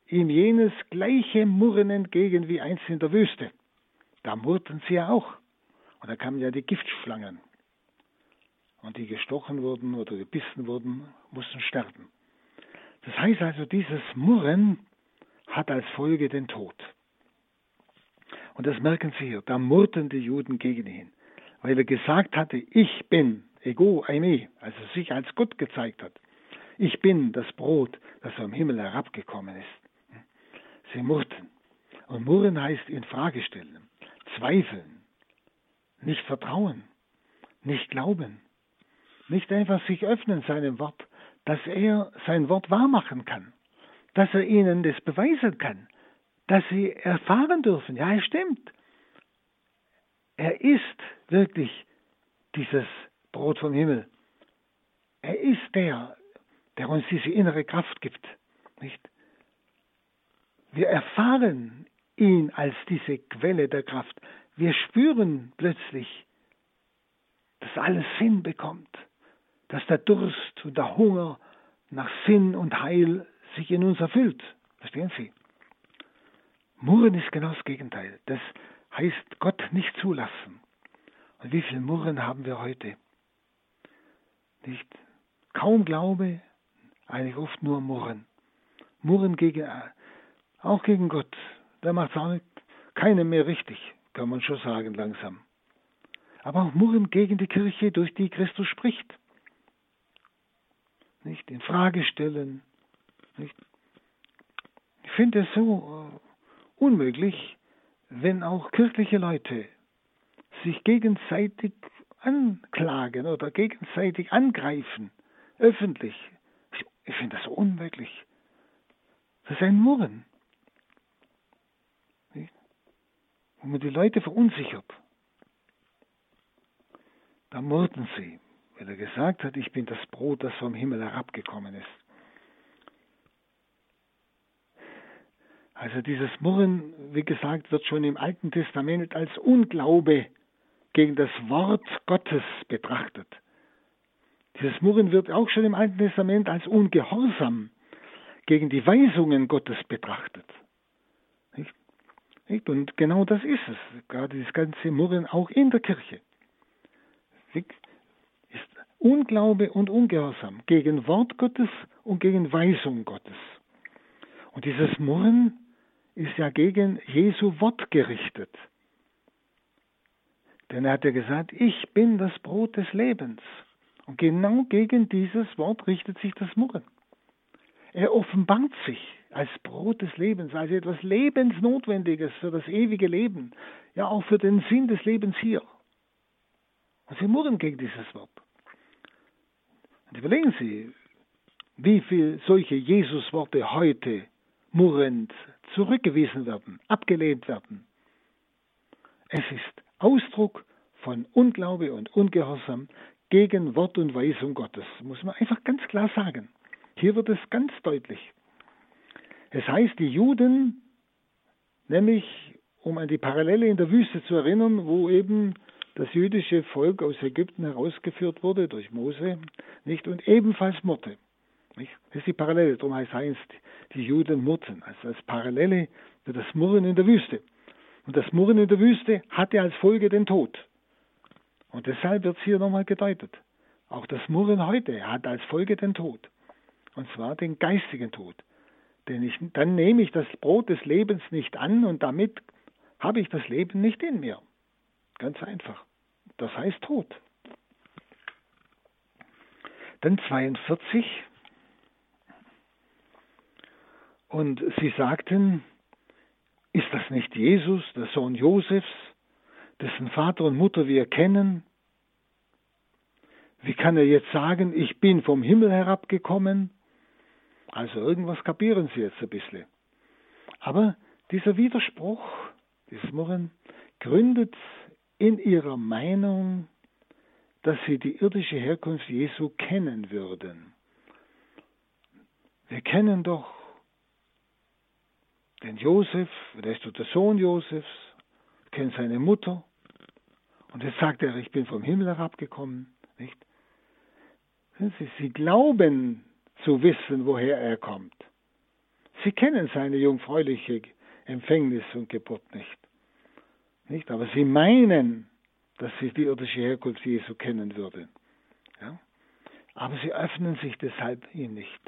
ihm jenes gleiche Murren entgegen wie einst in der Wüste. Da murrten sie ja auch. Und da kamen ja die Giftschlangen. Und die gestochen wurden oder gebissen wurden, mussten sterben. Das heißt also, dieses Murren hat als Folge den Tod. Und das merken Sie hier, da murrten die Juden gegen ihn, weil er gesagt hatte, ich bin, ego eimi, also sich als Gott gezeigt hat. Ich bin das Brot, das vom Himmel herabgekommen ist. Sie murrten. Und murren heißt in Frage stellen, zweifeln, nicht vertrauen, nicht glauben, nicht einfach sich öffnen seinem Wort, dass er sein Wort wahrmachen kann, dass er ihnen das beweisen kann, dass sie erfahren dürfen, ja, es stimmt. Er ist wirklich dieses Brot vom Himmel. Er ist der, der uns diese innere Kraft gibt, nicht? Wir erfahren ihn als diese Quelle der Kraft. Wir spüren plötzlich, dass alles Sinn bekommt, dass der Durst und der Hunger nach Sinn und Heil sich in uns erfüllt. Verstehen Sie? Murren ist genau das Gegenteil. Das heißt Gott nicht zulassen. Und wie viel Murren haben wir heute? Nicht? Kaum Glaube, eigentlich oft nur Murren. Murren gegen, auch gegen Gott. Da macht es auch nicht, keine mehr richtig, kann man schon sagen langsam. Aber auch Murren gegen die Kirche, durch die Christus spricht. Nicht in Frage stellen. Nicht? Ich finde es so äh, unmöglich, wenn auch kirchliche Leute sich gegenseitig anklagen oder gegenseitig angreifen, öffentlich. Ich finde das unmöglich. Das ist ein Murren. Wo man die Leute verunsichert. Da murrten sie, weil er gesagt hat, ich bin das Brot, das vom Himmel herabgekommen ist. Also dieses Murren, wie gesagt, wird schon im Alten Testament als Unglaube gegen das Wort Gottes betrachtet. Dieses Murren wird auch schon im Alten Testament als Ungehorsam gegen die Weisungen Gottes betrachtet. Nicht? Nicht? Und genau das ist es, gerade das ganze Murren auch in der Kirche. Ist Unglaube und Ungehorsam gegen Wort Gottes und gegen Weisung Gottes. Und dieses Murren ist ja gegen Jesu Wort gerichtet. Denn er hat ja gesagt, ich bin das Brot des Lebens. Und genau gegen dieses Wort richtet sich das Murren. Er offenbart sich als Brot des Lebens, als etwas Lebensnotwendiges für das ewige Leben, ja auch für den Sinn des Lebens hier. Und sie murren gegen dieses Wort. Und überlegen Sie, wie viele solche Jesus-Worte heute murrend zurückgewiesen werden, abgelehnt werden. Es ist Ausdruck von Unglaube und Ungehorsam gegen Wort und Weisung Gottes, muss man einfach ganz klar sagen. Hier wird es ganz deutlich. Es heißt, die Juden, nämlich um an die Parallele in der Wüste zu erinnern, wo eben das jüdische Volk aus Ägypten herausgeführt wurde durch Mose, nicht und ebenfalls Murte. Nicht? Das ist die Parallele, darum heißt es, die Juden murrten, also als Parallele für das Murren in der Wüste. Und das Murren in der Wüste hatte als Folge den Tod. Und deshalb wird es hier nochmal gedeutet. Auch das Murren heute hat als Folge den Tod. Und zwar den geistigen Tod. Denn ich, dann nehme ich das Brot des Lebens nicht an und damit habe ich das Leben nicht in mir. Ganz einfach. Das heißt Tod. Dann 42. Und sie sagten, ist das nicht Jesus, der Sohn Josefs, dessen Vater und Mutter wir kennen? Wie kann er jetzt sagen, ich bin vom Himmel herabgekommen? Also irgendwas kapieren sie jetzt ein bisschen. Aber dieser Widerspruch, dieses Murren, gründet in ihrer Meinung, dass sie die irdische Herkunft Jesu kennen würden. Wir kennen doch den Josef, der ist der Sohn Josefs, kennt seine Mutter. Und jetzt sagt er, ich bin vom Himmel herabgekommen, nicht? Sie, sie glauben zu wissen, woher er kommt. Sie kennen seine jungfräuliche Empfängnis und Geburt nicht. Nicht? Aber sie meinen, dass sie die irdische Herkunft Jesu kennen würden. Ja? Aber sie öffnen sich deshalb ihm nicht,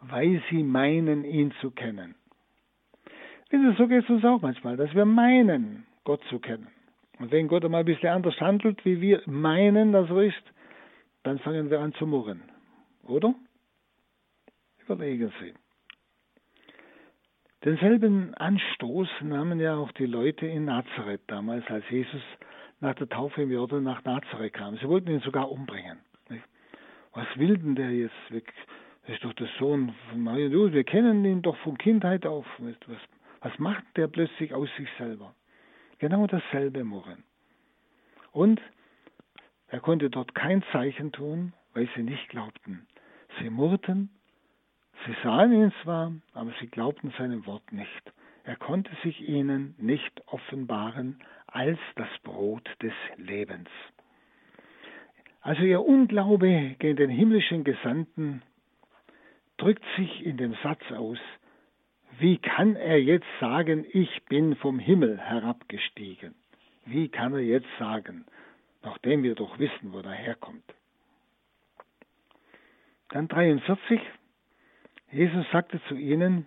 weil sie meinen, ihn zu kennen. So geht es uns auch manchmal, dass wir meinen, Gott zu kennen. Und wenn Gott einmal ein bisschen anders handelt, wie wir meinen, dass er ist, dann fangen wir an zu murren. Oder? Überlegen Sie. Denselben Anstoß nahmen ja auch die Leute in Nazareth damals, als Jesus nach der Taufe im Jordan nach Nazareth kam. Sie wollten ihn sogar umbringen. Was will denn der jetzt? Das ist doch der Sohn von Maria. Wir kennen ihn doch von Kindheit auf. Was, was macht der plötzlich aus sich selber? Genau dasselbe Murren. Und er konnte dort kein Zeichen tun, weil sie nicht glaubten. Sie murrten, sie sahen ihn zwar, aber sie glaubten seinem Wort nicht. Er konnte sich ihnen nicht offenbaren als das Brot des Lebens. Also ihr Unglaube gegen den himmlischen Gesandten drückt sich in dem Satz aus, wie kann er jetzt sagen, ich bin vom Himmel herabgestiegen? Wie kann er jetzt sagen, nachdem wir doch wissen, wo er herkommt? Dann 43. Jesus sagte zu ihnen,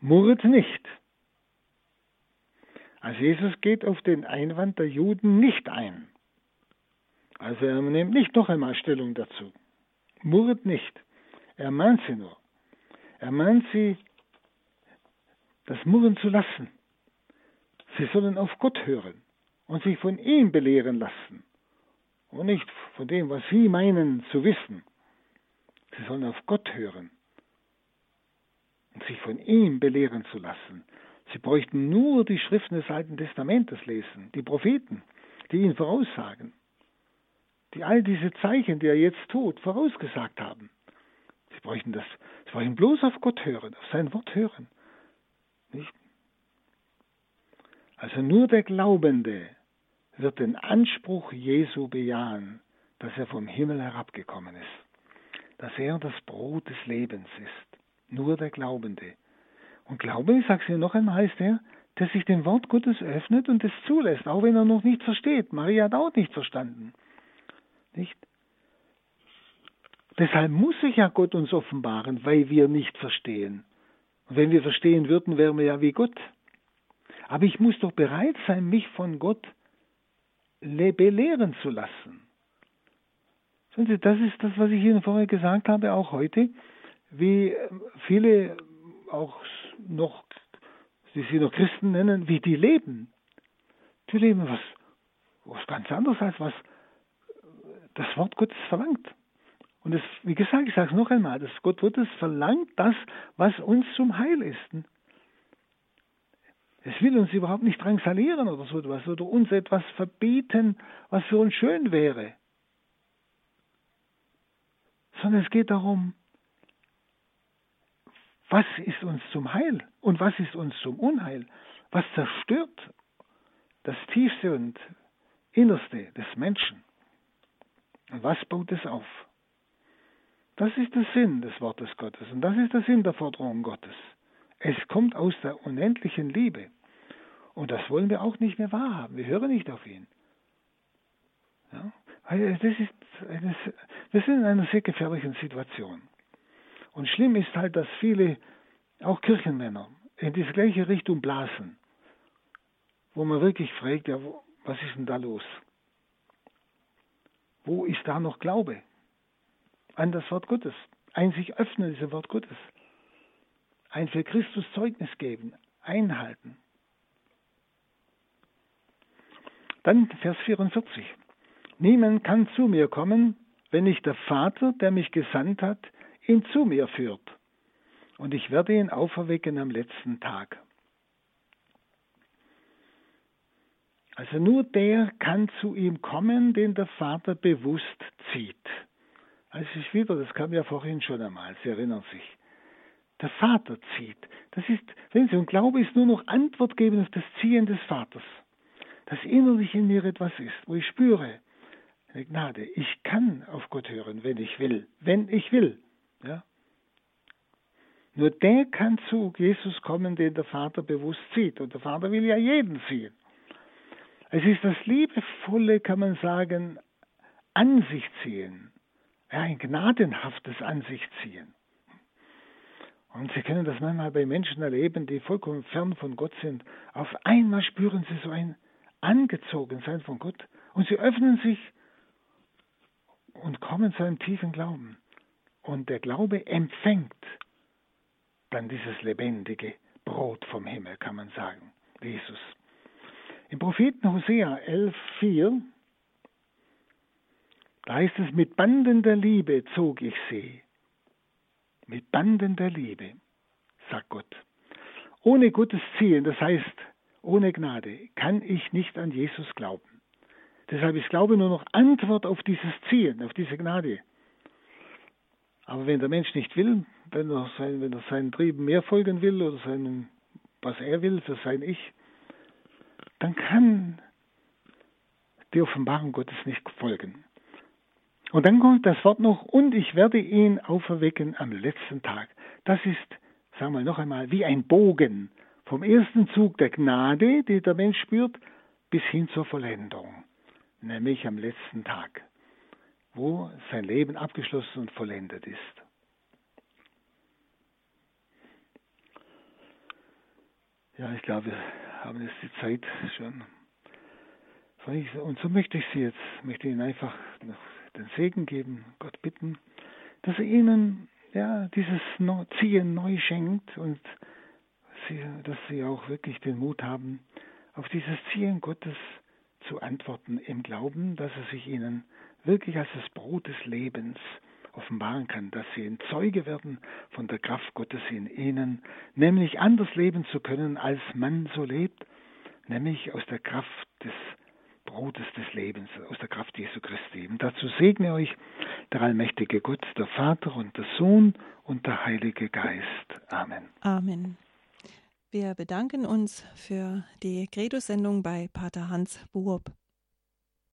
murret nicht. Also Jesus geht auf den Einwand der Juden nicht ein. Also er nimmt nicht noch einmal Stellung dazu. Murret nicht. Er mahnt sie nur. Er mahnt sie, das Murren zu lassen. Sie sollen auf Gott hören und sich von ihm belehren lassen und nicht von dem, was sie meinen zu wissen. Sie sollen auf Gott hören und sich von ihm belehren zu lassen. Sie bräuchten nur die Schriften des Alten Testamentes lesen, die Propheten, die ihn voraussagen die all diese Zeichen, die er jetzt tut, vorausgesagt haben. Sie bräuchten das, sie bräuchten bloß auf Gott hören, auf sein Wort hören. Nicht? Also nur der Glaubende wird den Anspruch Jesu bejahen, dass er vom Himmel herabgekommen ist, dass er das Brot des Lebens ist. Nur der Glaubende. Und Glaube, ich sage es Ihnen noch einmal, heißt er, der sich dem Wort Gottes öffnet und es zulässt, auch wenn er noch nicht versteht. Maria hat auch nicht verstanden. Nicht? Deshalb muss sich ja Gott uns offenbaren, weil wir nicht verstehen. Und wenn wir verstehen würden, wären wir ja wie Gott. Aber ich muss doch bereit sein, mich von Gott belehren zu lassen. Das ist das, was ich Ihnen vorher gesagt habe, auch heute, wie viele auch noch, die sie noch Christen nennen, wie die leben. Die leben was, was ganz anderes als was das Wort Gottes verlangt. Und es, wie gesagt, ich sage es noch einmal, das Gott Gottes verlangt das, was uns zum Heil ist. Es will uns überhaupt nicht drangsalieren oder so etwas oder uns etwas verbieten, was für uns schön wäre. Sondern es geht darum, was ist uns zum Heil und was ist uns zum Unheil? Was zerstört das Tiefste und Innerste des Menschen? Und was baut es auf? Das ist der Sinn des Wortes Gottes und das ist der Sinn der Forderung Gottes. Es kommt aus der unendlichen Liebe. Und das wollen wir auch nicht mehr wahrhaben. Wir hören nicht auf ihn. Ja? Das ist eine, wir sind in einer sehr gefährlichen Situation. Und schlimm ist halt, dass viele, auch Kirchenmänner, in diese gleiche Richtung blasen, wo man wirklich fragt, ja, was ist denn da los? Wo ist da noch Glaube an das Wort Gottes? Ein sich öffnen, diesem Wort Gottes. Ein für Christus Zeugnis geben, einhalten. Dann Vers 44. Niemand kann zu mir kommen, wenn nicht der Vater, der mich gesandt hat, ihn zu mir führt. Und ich werde ihn auferwecken am letzten Tag. Also nur der kann zu ihm kommen, den der Vater bewusst zieht. Also ich wieder, das kam ja vorhin schon einmal, Sie erinnern sich. Der Vater zieht. Das ist, wenn Sie, und Glaube ist nur noch Antwort geben auf das Ziehen des Vaters. Dass innerlich in mir etwas ist, wo ich spüre, eine Gnade, ich kann auf Gott hören, wenn ich will. Wenn ich will. Ja? Nur der kann zu Jesus kommen, den der Vater bewusst zieht. Und der Vater will ja jeden ziehen. Es ist das liebevolle, kann man sagen, An sich ziehen. Ja, ein gnadenhaftes An sich ziehen. Und Sie können das manchmal bei Menschen erleben, die vollkommen fern von Gott sind. Auf einmal spüren sie so ein Angezogensein von Gott und sie öffnen sich und kommen zu einem tiefen Glauben. Und der Glaube empfängt dann dieses lebendige Brot vom Himmel, kann man sagen, Jesus. Im Propheten Hosea 11,4, da heißt es, mit Banden der Liebe zog ich sie. Mit Banden der Liebe, sagt Gott. Ohne Gottes Zielen, das heißt ohne Gnade, kann ich nicht an Jesus glauben. Deshalb ist Glaube nur noch Antwort auf dieses Zielen, auf diese Gnade. Aber wenn der Mensch nicht will, wenn er, sein, wenn er seinen Trieben mehr folgen will oder seinen, was er will für sein Ich, dann kann die Offenbarung Gottes nicht folgen. Und dann kommt das Wort noch, und ich werde ihn auferwecken am letzten Tag. Das ist, sagen wir noch einmal, wie ein Bogen vom ersten Zug der Gnade, die der Mensch spürt, bis hin zur Vollendung, nämlich am letzten Tag wo sein Leben abgeschlossen und vollendet ist. Ja, ich glaube, wir haben jetzt die Zeit schon. Und so möchte ich Sie jetzt, möchte Ihnen einfach noch den Segen geben, Gott bitten, dass er Ihnen ja, dieses Ziehen neu schenkt und Sie, dass Sie auch wirklich den Mut haben, auf dieses Ziehen Gottes zu antworten im Glauben, dass er sich Ihnen wirklich als das Brot des Lebens offenbaren kann, dass sie ein Zeuge werden von der Kraft Gottes in ihnen, nämlich anders leben zu können, als man so lebt, nämlich aus der Kraft des Brotes des Lebens, aus der Kraft Jesu Christi. Und dazu segne euch der allmächtige Gott, der Vater und der Sohn und der Heilige Geist. Amen. Amen. Wir bedanken uns für die Credo-Sendung bei Pater Hans Buob.